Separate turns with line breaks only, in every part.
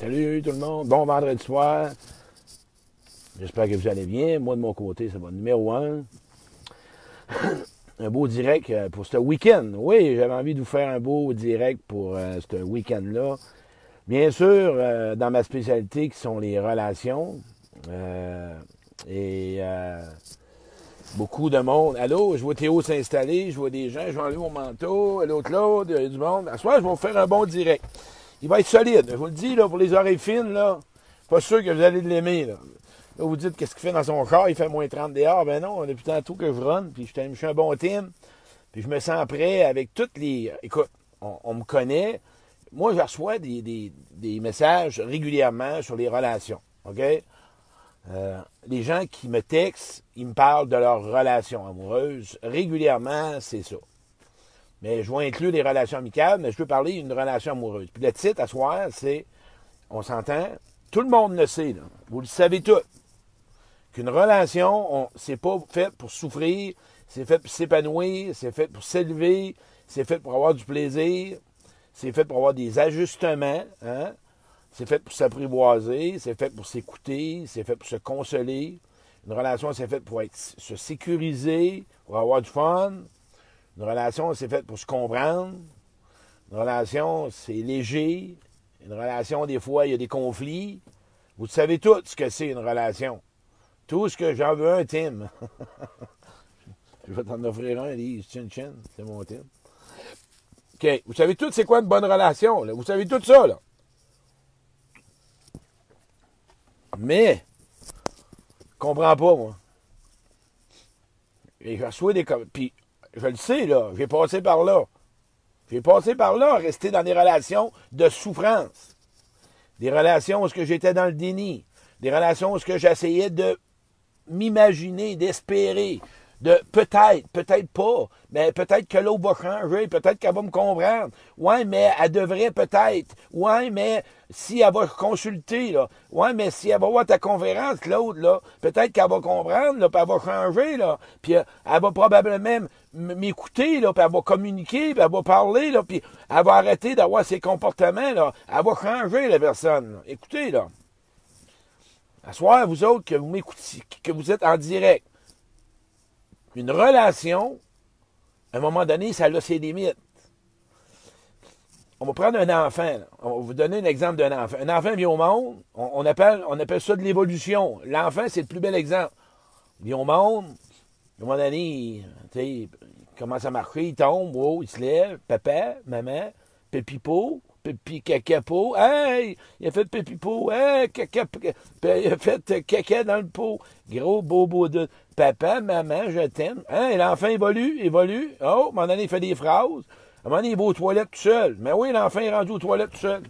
Salut tout le monde, bon vendredi soir. J'espère que vous allez bien. Moi, de mon côté, c'est mon numéro un. un beau direct euh, pour ce week-end. Oui, j'avais envie de vous faire un beau direct pour euh, ce week-end-là. Bien sûr, euh, dans ma spécialité qui sont les relations. et beaucoup de monde. Allô, je vois Théo s'installer, je vois des gens, je vais enlever mon manteau, l'autre là, il y a du monde. À ce soir, je vais vous faire un bon direct. Il va être solide. Je vous le dis, là, pour les oreilles fines, là, pas sûr que vous allez l'aimer. Là. là. vous dites qu'est-ce qu'il fait dans son corps, il fait moins 30 dehors. Ben non, depuis tantôt que je run, puis je suis un bon team. Puis je me sens prêt avec toutes les. Écoute, on, me connaît. Moi, je reçois des, des, messages régulièrement sur les relations. OK? Euh, les gens qui me textent, ils me parlent de leurs relations amoureuses. Régulièrement, c'est ça. Mais je vais inclure des relations amicales, mais je veux parler d'une relation amoureuse. Puis le titre à soir, c'est, on s'entend, tout le monde le sait, vous le savez tous, qu'une relation, c'est pas fait pour souffrir, c'est fait pour s'épanouir, c'est fait pour s'élever, c'est fait pour avoir du plaisir, c'est fait pour avoir des ajustements, hein? c'est fait pour s'apprivoiser, c'est fait pour s'écouter, c'est fait pour se consoler. Une relation, c'est fait pour être, se sécuriser, pour avoir du fun, une relation, c'est fait pour se comprendre. Une relation, c'est léger. Une relation, des fois, il y a des conflits. Vous savez tout ce que c'est une relation. Tout ce que j'en veux un, Tim. Je vais t'en offrir un, Lise. Chin, c'est mon Tim. OK. Vous savez tout c'est quoi une bonne relation. Là? Vous savez tout ça, là. Mais, je comprends pas, moi. Et je reçois des... Puis, je le sais, là. J'ai passé par là. J'ai passé par là, rester dans des relations de souffrance. Des relations où j'étais dans le déni. Des relations où j'essayais de m'imaginer, d'espérer, de peut-être, peut-être pas, mais peut-être que l'autre va changer, peut-être qu'elle va me comprendre. Ouais, mais elle devrait peut-être. Ouais, mais si elle va consulter, là. Ouais, mais si elle va voir ta conférence, l'autre, là, peut-être qu'elle va comprendre, là, puis elle va changer, là. Puis euh, elle va probablement m'écouter, là, puis elle va communiquer, puis elle va parler, là, puis elle va arrêter d'avoir ses comportements, là. Elle va changer, la personne. Écoutez, là. À vous autres, que vous m'écoutez, que vous êtes en direct, une relation, à un moment donné, ça a ses limites. On va prendre un enfant. On va vous donner un exemple d'un enfant. Un enfant vient au monde, on, appelle, ça de l'évolution. L'enfant, c'est le plus bel exemple. Il vient au monde, à un moment donné, il, commence à marcher, il tombe, il se lève, papa, maman, pépipo, pipi caca pot. Hey! Il a fait pipi pot. Hey! Caca, il a fait caca dans le pot. Gros bobo de papa, maman, je t'aime. Hein? L'enfant évolue, évolue. Oh, à un moment donné, il fait des phrases. À un moment donné, il va aux toilettes tout seul. Mais oui, l'enfant est rendu aux toilettes tout seul.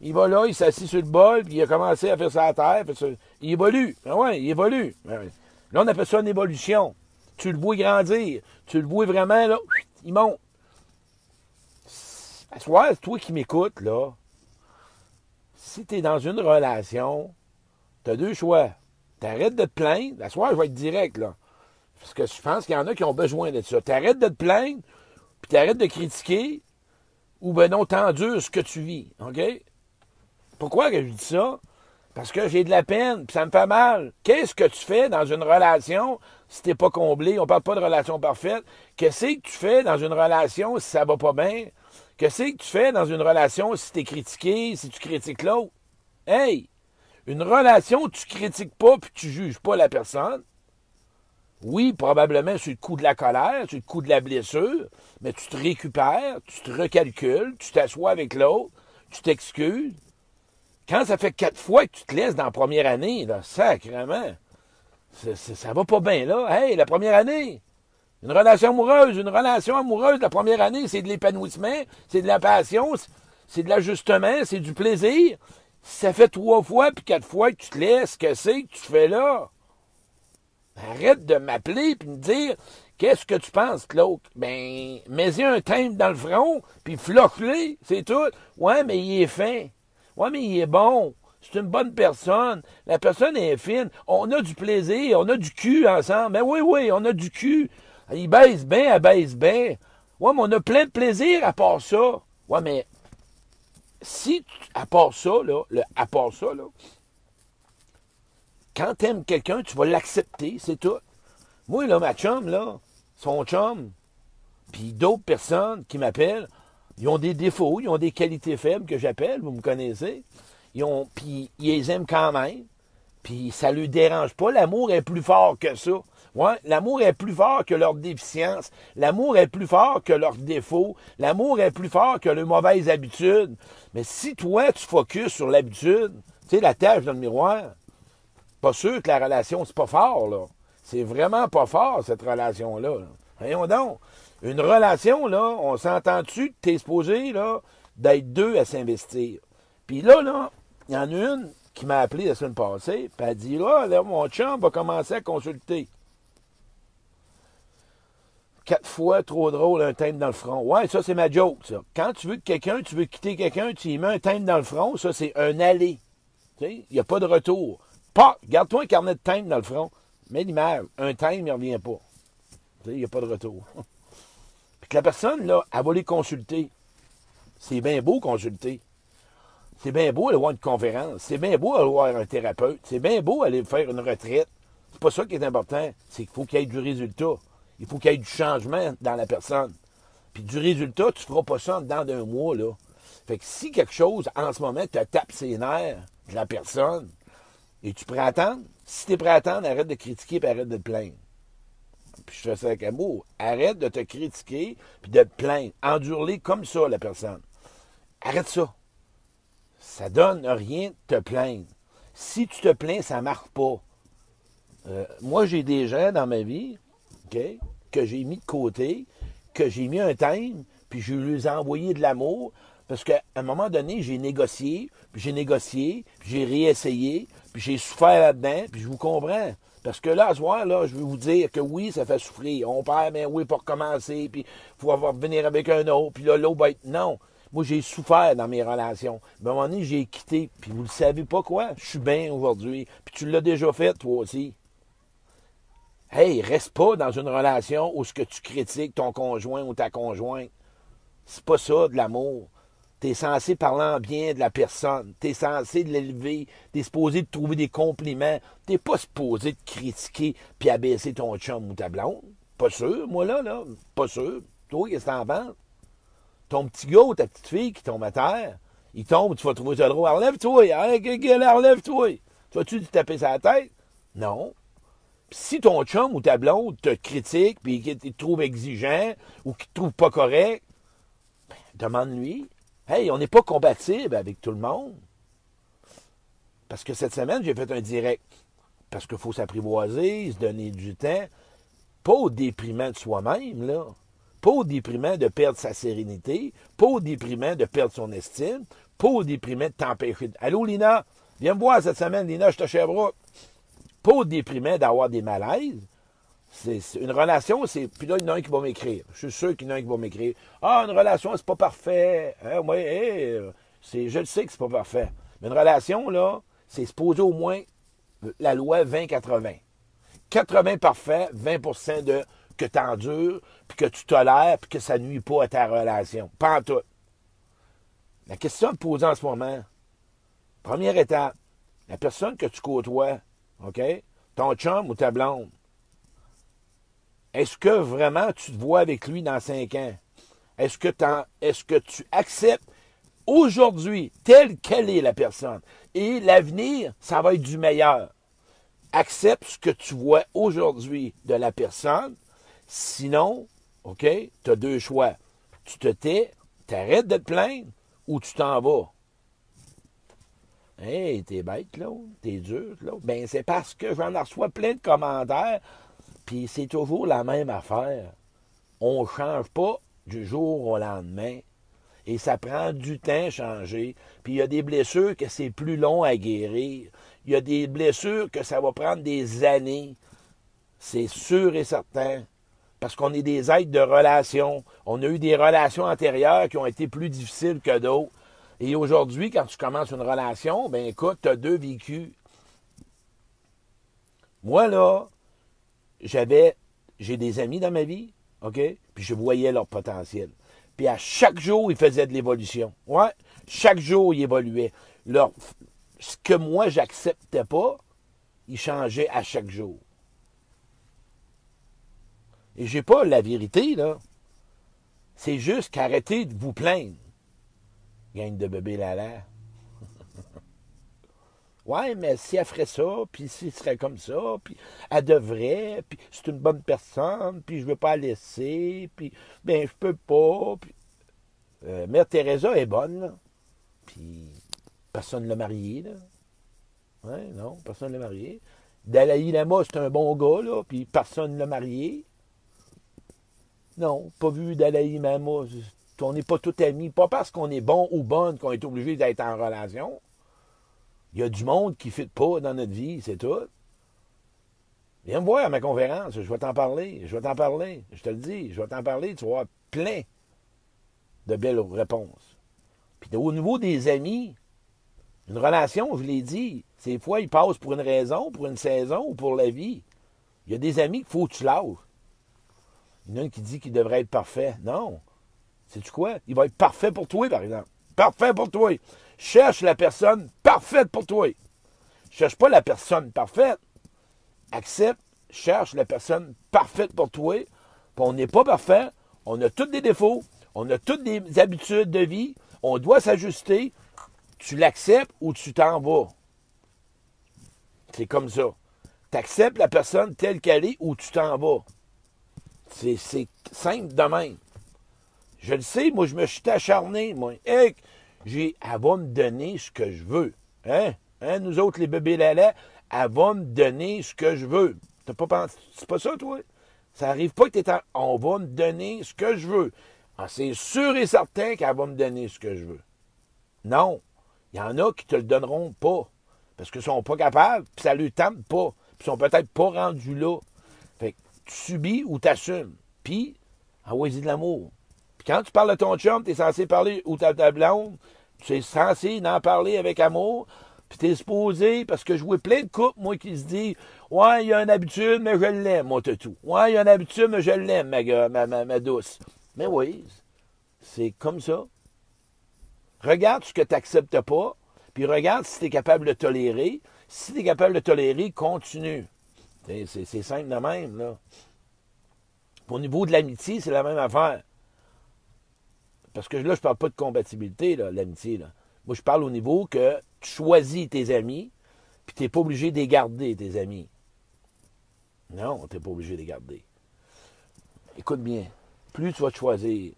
Il va là, il s'assit sur le bol, puis il a commencé à faire sa terre. Il évolue. Ah ouais, il évolue. Ben là, on appelle ça une évolution. Tu le vois grandir. Tu le vois vraiment, là, il monte. Soit toi qui m'écoutes, là, si tu es dans une relation, tu as deux choix. T'arrêtes de te plaindre. La soirée, je vais être direct, là. Parce que je pense qu'il y en a qui ont besoin de ça. T'arrêtes de te plaindre, puis t'arrêtes de critiquer, ou ben non, t'endures ce que tu vis. OK? Pourquoi que je dis ça? Parce que j'ai de la peine, puis ça me fait mal. Qu'est-ce que tu fais dans une relation si t'es pas comblé? On parle pas de relation parfaite. Qu'est-ce que tu fais dans une relation si ça va pas bien? Qu'est-ce que tu fais dans une relation si tu es critiqué, si tu critiques l'autre? Hey! Une relation, tu critiques pas puis tu juges pas la personne? Oui, probablement sur le coup de la colère, sur le coup de la blessure, mais tu te récupères, tu te recalcules, tu t'assois avec l'autre, tu t'excuses. Quand ça fait quatre fois que tu te laisses dans la première année, là, sacrément, ça, ça va pas bien là. Hey, la première année, une relation amoureuse, une relation amoureuse, la première année, c'est de l'épanouissement, c'est de la passion, c'est de l'ajustement, c'est du plaisir. ça fait trois fois puis quatre fois que tu te laisses, que c'est que tu fais là? Arrête de m'appeler puis me dire qu'est-ce que tu penses, Claude? Ben, mets-y un timbre dans le front, puis floche c'est tout. Ouais, mais il est fin. Ouais, mais il est bon. C'est une bonne personne. La personne est fine. On a du plaisir, on a du cul ensemble. Ben oui, oui, on a du cul. Il baise bien, elle baise bien. Ouais, mais on a plein de plaisir à part ça. Ouais, mais si, à part ça, là, le, à part ça, là, quand t'aimes quelqu'un, tu vas l'accepter, c'est tout. Moi, là, ma chum, là, son chum, puis d'autres personnes qui m'appellent, ils ont des défauts, ils ont des qualités faibles que j'appelle, vous me connaissez. Ils puis ils les aiment quand même. Puis ça ne lui dérange pas. L'amour est plus fort que ça. Ouais, l'amour est plus fort que leur déficience. L'amour est plus fort que leurs défauts. L'amour est plus fort que leurs mauvaises habitudes. Mais si toi, tu focuses sur l'habitude, tu sais, la tâche dans le miroir, pas sûr que la relation, c'est pas fort, là. C'est vraiment pas fort, cette relation-là. Voyons donc. Une relation, là, on s'entend-tu que t'es supposé, là, d'être deux à s'investir? Puis là, là, il y en a une qui m'a appelé la semaine passée, puis elle dit, là, là, mon chum va commencer à consulter quatre fois trop drôle un thème dans le front. Ouais, ça, c'est ma joke, ça. Quand tu veux que quelqu'un, tu veux quitter quelqu'un, tu y mets un thème dans le front, ça, c'est un aller. Il n'y a pas de retour. Pas, garde-toi un carnet de thème dans le front. Mais l'image, un thème, il ne revient pas. Il n'y a pas de retour. Puis que la personne, là, elle va les consulter. C'est bien beau consulter. C'est bien beau aller voir une conférence. C'est bien beau aller voir un thérapeute. C'est bien beau aller faire une retraite. C'est pas ça qui est important. C'est qu'il faut qu'il y ait du résultat. Il faut qu'il y ait du changement dans la personne. Puis du résultat, tu ne feras pas ça dans d'un mois, là. Fait que si quelque chose, en ce moment, te tape ses nerfs de la personne, et tu à attendre, si tu es prêt à attendre, arrête de critiquer et arrête de te plaindre. Puis je fais ça avec amour. Arrête de te critiquer puis de te plaindre. Endure-les comme ça, la personne. Arrête ça. Ça donne rien de te plaindre. Si tu te plains, ça ne marche pas. Euh, moi, j'ai des gens dans ma vie, que j'ai mis de côté, que j'ai mis un thème, puis je lui ai envoyé de l'amour, parce qu'à un moment donné, j'ai négocié, puis j'ai négocié, puis j'ai réessayé, puis j'ai souffert là-dedans, puis je vous comprends. Parce que là, à ce soir, là, je vais vous dire que oui, ça fait souffrir. On perd, mais oui, pour recommencer, puis il faut avoir venir avec un autre, puis là, l'autre va être. Non. Moi, j'ai souffert dans mes relations. Mais à un moment donné, j'ai quitté, puis vous ne savez pas quoi? Je suis bien aujourd'hui. Puis tu l'as déjà fait, toi aussi. Hey, reste pas dans une relation où ce que tu critiques ton conjoint ou ta conjointe. C'est pas ça de l'amour. Tu es censé parler en bien de la personne. Tu es censé l'élever. Tu es supposé de trouver des compliments. Tu pas supposé de critiquer puis abaisser ton chum ou ta blonde. Pas sûr, moi là, là. Pas sûr. Toi, qu'est-ce que t'en penses? Ton petit gars ou ta petite fille qui tombe à terre, il tombe, tu vas trouver ça drôle. Enlève-toi, enlève-toi. Tu vas-tu te taper sa tête? Non si ton chum ou ta blonde te critique, puis qu'il te trouve exigeant ou qu'il te trouve pas correct, ben, demande-lui. Hey, on n'est pas compatible avec tout le monde. Parce que cette semaine, j'ai fait un direct. Parce qu'il faut s'apprivoiser, se donner du temps. Pas au déprimant de soi-même, là. Pas au déprimant de perdre sa sérénité. Pas au déprimant de perdre son estime. Pas au déprimant de t'empêcher. Allô, Lina? Viens me voir cette semaine, Lina, je te Sherbrooke pas déprimant d'avoir des malaises. C'est une relation, c'est. Puis là, il y en a un qui va m'écrire. Je suis sûr qu'il y en a un qui va m'écrire. Ah, une relation, c'est pas parfait. Hein, je le sais que c'est pas parfait. Mais une relation, là, c'est supposé au moins la loi 20-80. 80 parfait, 20% de que tu endures, puis que tu tolères, puis que ça nuit pas à ta relation. Pas en tout. La question à poser en ce moment, première étape, la personne que tu côtoies, Ton chum ou ta blonde? Est-ce que vraiment tu te vois avec lui dans cinq ans? Est-ce que, tu acceptes aujourd'hui telle qu'elle est la personne? Et l'avenir, ça va être du meilleur. Accepte ce que tu vois aujourd'hui de la personne. Sinon, OK, tu as deux choix. Tu te tais, tu arrêtes de te plaindre ou tu t'en vas. Hey, t'es bête, là. T'es dur, là. Ben, c'est parce que j'en reçois plein de commentaires, puis c'est toujours la même affaire. On ne change pas du jour au lendemain. Et ça prend du temps à changer. Puis il y a des blessures que c'est plus long à guérir. Il y a des blessures que ça va prendre des années. C'est sûr et certain. Parce qu'on est des êtres de relations. On a eu des relations antérieures qui ont été plus difficiles que d'autres. Et aujourd'hui, quand tu commences une relation, ben écoute, tu as deux vécus. Moi, là, j'avais, j'ai des amis dans ma vie, OK? Puis je voyais leur potentiel. Puis à chaque jour, ils faisaient de l'évolution. Ouais, Chaque jour, il évoluait. ce que moi, j'acceptais pas, il changeait à chaque jour. Et j'ai pas la vérité, là. C'est juste qu'arrêtez de vous plaindre. Gagne de bébé Lala. ouais, mais si elle ferait ça, puis si elle serait comme ça, puis elle devrait, puis c'est une bonne personne, puis je veux pas la laisser, puis ben je peux pas. Euh, Mère Teresa est bonne. Puis personne ne l'a mariée, là. Ouais, non, personne ne l'a mariée. Dalai Lama, c'est un bon gars, là, puis personne ne l'a marié. Non, pas vu Dalai Lama. On n'est pas tout amis. Pas parce qu'on est bon ou bonne qu'on est obligé d'être en relation. Il y a du monde qui ne fit pas dans notre vie, c'est tout. Viens me voir à ma conférence, je vais t'en parler, je vais t'en parler, je te le dis, je vais t'en parler, tu vas avoir plein de belles réponses. Puis au niveau des amis, une relation, je l'ai dit, ces fois, ils passent pour une raison, pour une saison ou pour la vie. Il y a des amis qu'il faut que tu lâches. Il y en a un qui dit qu'il devrait être parfait. Non. Sais-tu quoi? Il va être parfait pour toi, par exemple. Parfait pour toi. Cherche la personne parfaite pour toi. Cherche pas la personne parfaite. Accepte, cherche la personne parfaite pour toi. On n'est pas parfait. On a tous des défauts. On a toutes des habitudes de vie. On doit s'ajuster. Tu l'acceptes ou tu t'en vas. C'est comme ça. Tu acceptes la personne telle qu'elle est ou tu t'en vas. C'est simple de même. Je le sais, moi, je me suis acharné, moi. Hey, j'ai, elle va me donner ce que je veux. Hein? Hein, nous autres, les bébés lala, elle va me donner ce que je veux. T'as pas pensé, c'est pas ça, toi? Ça arrive pas que t'es en, on va me donner ce que je veux. Ah, c'est sûr et certain qu'elle va me donner ce que je veux. Non. Il y en a qui te le donneront pas. Parce qu'ils sont pas capables, puis ça ne tente pas. Puis sont peut-être pas rendus là tu subis ou tu assumes. Puis, envoie-y de l'amour. Quand tu parles de ton chum, tu es censé parler ou ta, ta blonde, tu es censé en parler avec amour. Puis tu es supposé, parce que je vois plein de couples, moi, qui se disent Ouais, il y a une habitude, mais je l'aime, moi, tout. Ouais, il y a une habitude, mais je l'aime, ma, ma, ma, douce. Mais oui, c'est comme ça. Regarde ce que tu n'acceptes pas, puis regarde si tu es capable de tolérer. Si tu es capable de tolérer, continue. C'est simple de même, là. Au niveau de l'amitié, c'est la même affaire. Parce que là, je parle pas de compatibilité, l'amitié. Moi, je parle au niveau que tu choisis tes amis, puis tu n'es pas obligé de les garder, tes amis. Non, tu n'es pas obligé de les garder. Écoute bien, plus tu vas te choisir,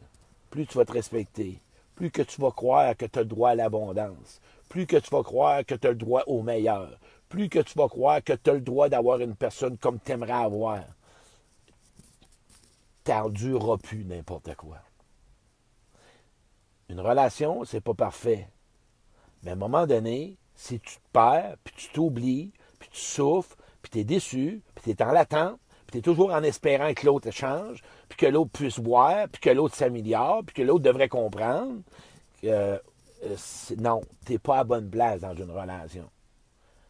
plus tu vas te respecter, plus que tu vas croire que tu as le droit à l'abondance, plus que tu vas croire que tu as le droit au meilleur, plus que tu vas croire que tu as le droit d'avoir une personne comme tu aimerais avoir. Tu n'endureras plus n'importe quoi. Une relation, c'est pas parfait. Mais à un moment donné, si tu te perds, puis tu t'oublies, puis tu souffres, puis tu es déçu, puis tu es en l'attente, puis tu es toujours en espérant que l'autre change, puis que l'autre puisse voir, puis que l'autre s'améliore, puis que l'autre devrait comprendre, euh, euh, non, tu n'es pas à bonne place dans une relation.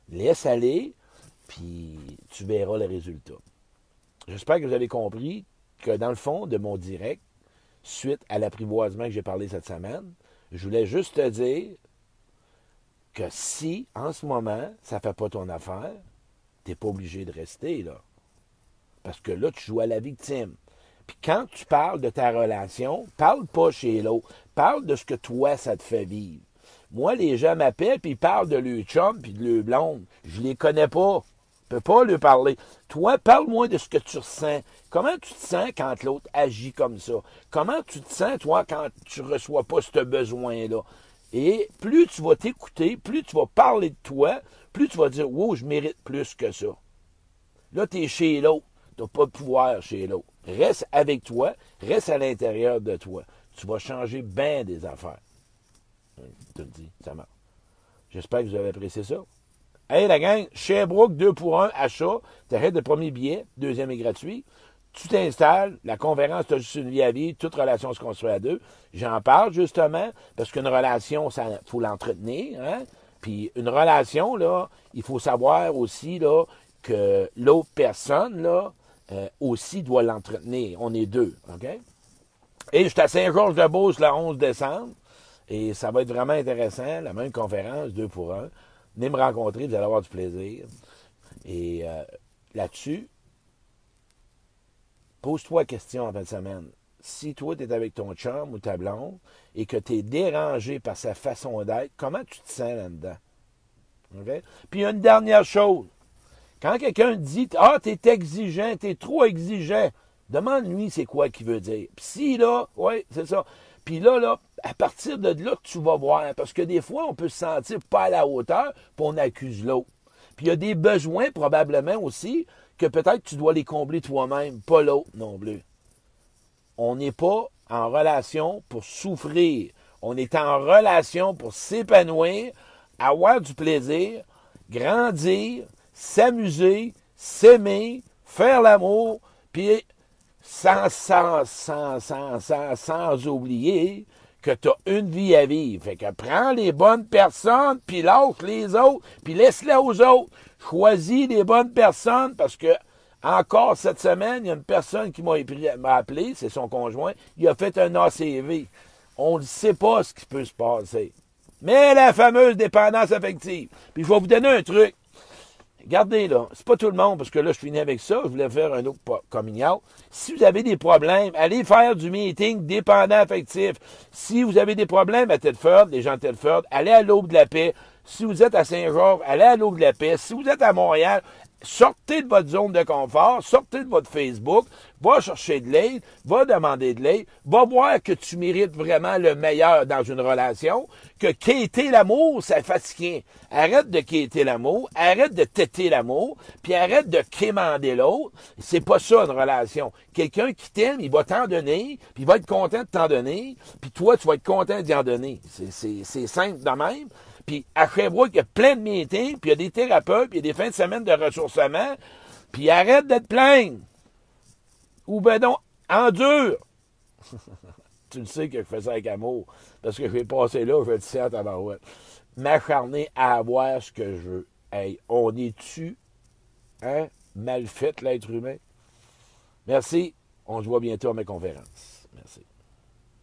Laisse aller, puis tu verras le résultat. J'espère que vous avez compris que dans le fond de mon direct, suite à l'apprivoisement que j'ai parlé cette semaine, je voulais juste te dire que si, en ce moment, ça ne fait pas ton affaire, tu n'es pas obligé de rester là. Parce que là, tu joues à la victime. Puis quand tu parles de ta relation, parle pas chez l'autre. Parle de ce que toi, ça te fait vivre. Moi, les gens m'appellent puis ils parlent de leur chum puis de leur blonde. Je les connais pas. Je peux pas leur parler. Toi, parle-moi de ce que tu ressens. Comment tu te sens quand l'autre agit comme ça? Comment tu te sens, toi, quand tu reçois pas ce besoin-là? Et plus tu vas t'écouter, plus tu vas parler de toi, plus tu vas dire, wow, je mérite plus que ça. Là, tu es chez l'autre. Tu n'as pas de pouvoir chez l'autre. Reste avec toi, reste à l'intérieur de toi. Tu vas changer bien des affaires. Je te le dis, ça marche. J'espère que vous avez apprécié ça. Hey la gang, Sherbrooke 2 pour 1, achat. T'arrêtes le premier billet, deuxième est gratuit. Tu t'installes, la conférence, tu juste une vie à vie, toute relation se construit à deux. J'en parle justement, parce qu'une relation, il faut l'entretenir. Hein? Puis une relation, là, il faut savoir aussi là, que l'autre personne, là, euh, aussi doit l'entretenir. On est deux, OK? Et je suis à Saint-Georges-de-Beauce le 11 décembre. Et ça va être vraiment intéressant, la même conférence, deux pour un. Venez me rencontrer, vous allez avoir du plaisir. Et euh, là-dessus, pose-toi la question en fin de semaine. Si toi, tu es avec ton chum ou ta blonde et que tu es dérangé par sa façon d'être, comment tu te sens là-dedans? Puis une dernière chose. Quand quelqu'un dit Ah, tu es exigeant, tu es trop exigeant, demande-lui c'est quoi qu'il veut dire. Puis si là, oui, c'est ça. Puis là, à partir de là, tu vas voir. Parce que des fois, on peut se sentir pas à la hauteur, puis on accuse l'autre. Puis il y a des besoins probablement aussi que peut-être tu dois les combler toi-même, pas l'autre non plus. On n'est pas en relation pour souffrir. On est en relation pour s'épanouir, avoir du plaisir, grandir, s'amuser, s'aimer, faire l'amour, puis sans, sans, sans, sans, sans, oublier que tu as une vie à vivre. Fait que prends les bonnes personnes, puis lâche les autres, puis laisse-les aux autres. Choisis les bonnes personnes parce que encore cette semaine, il y a une personne qui m'a appelé, c'est son conjoint, il a fait un ACV. On ne sait pas ce qui peut se passer. Mais la fameuse dépendance affective. Puis je vais vous donner un truc. Regardez là, c'est pas tout le monde, parce que là, je finis avec ça, je voulais faire un autre coming Si vous avez des problèmes, allez faire du meeting dépendant affectif. Si vous avez des problèmes à Telford, les gens de Telford, allez à l'Aube de la Paix. Si vous êtes à Saint-Georges, allez à l'Aube de la Paix. Si vous êtes à Montréal, sortez de votre zone de confort, sortez de votre Facebook, va chercher de l'aide, va demander de l'aide, va voir que tu mérites vraiment le meilleur dans une relation, que quitter l'amour, ça fatigué. Arrête de quitter l'amour, arrête de têter l'amour, puis arrête de quémander l'autre. C'est pas ça une relation. Quelqu'un qui t'aime, il va t'en donner, puis il va être content de t'en donner, puis toi, tu vas être content d'y en donner. C'est simple de même. Puis à Sherbrooke, il y a plein de meetings, puis il y a des thérapeutes, puis il y a des fins de semaine de ressourcement. Puis arrête d'être plein. Ou ben non, endure. tu le sais que je fais ça avec amour. Parce que je vais passer là, je vais dire à ta M'acharner à avoir ce que je veux. Hey, on est-tu, hein, mal fait l'être humain? Merci. On se voit bientôt à mes conférences. Merci.